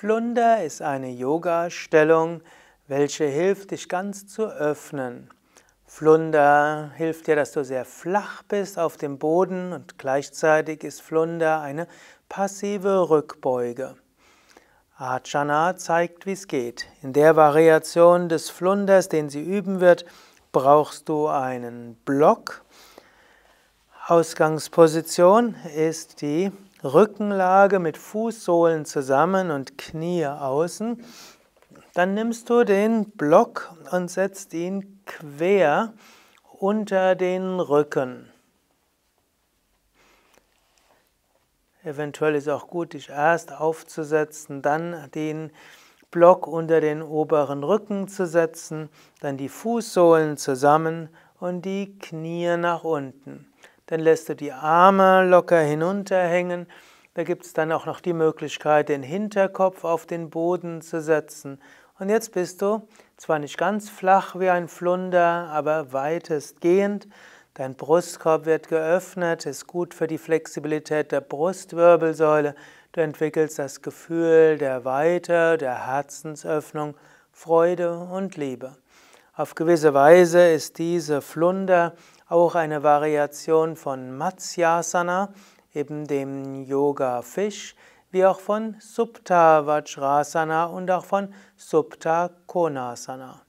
Flunder ist eine Yoga-Stellung, welche hilft, dich ganz zu öffnen. Flunder hilft dir, dass du sehr flach bist auf dem Boden und gleichzeitig ist Flunder eine passive Rückbeuge. Ajana zeigt, wie es geht. In der Variation des Flunders, den sie üben wird, brauchst du einen Block. Ausgangsposition ist die Rückenlage mit Fußsohlen zusammen und Knie außen. Dann nimmst du den Block und setzt ihn quer unter den Rücken. Eventuell ist auch gut, dich erst aufzusetzen, dann den Block unter den oberen Rücken zu setzen, dann die Fußsohlen zusammen und die Knie nach unten. Dann lässt du die Arme locker hinunterhängen. Da gibt es dann auch noch die Möglichkeit, den Hinterkopf auf den Boden zu setzen. Und jetzt bist du zwar nicht ganz flach wie ein Flunder, aber weitestgehend. Dein Brustkorb wird geöffnet, ist gut für die Flexibilität der Brustwirbelsäule. Du entwickelst das Gefühl der Weite, der Herzensöffnung, Freude und Liebe. Auf gewisse Weise ist diese Flunder auch eine Variation von Matsyasana, eben dem Yoga Fisch, wie auch von Supta Vajrasana und auch von Supta Konasana.